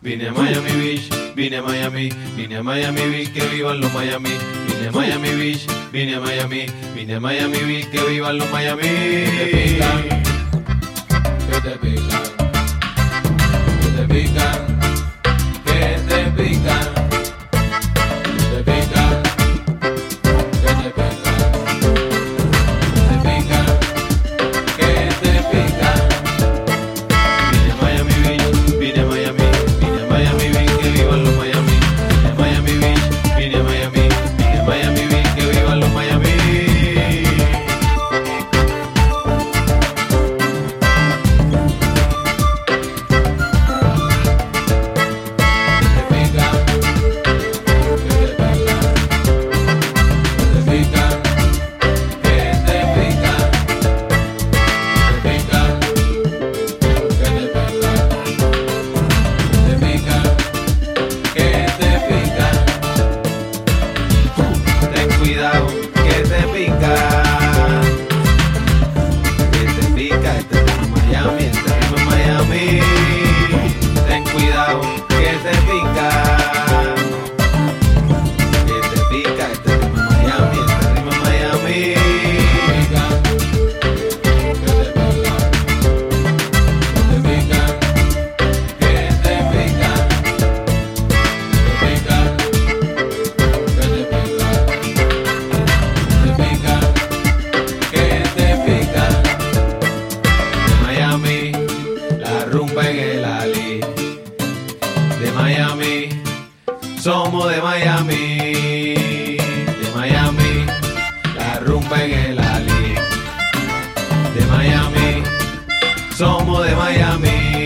Vine a Miami Beach, vine a Miami, vine a Miami Beach, que vivan los Miami. Vine a Miami Beach, vine a Miami, vine a Miami Beach, que vivan los Miami. Que te pican, que te pican. Miami, somos de Miami, de Miami, la rumba en el Ali, de Miami, somos de Miami.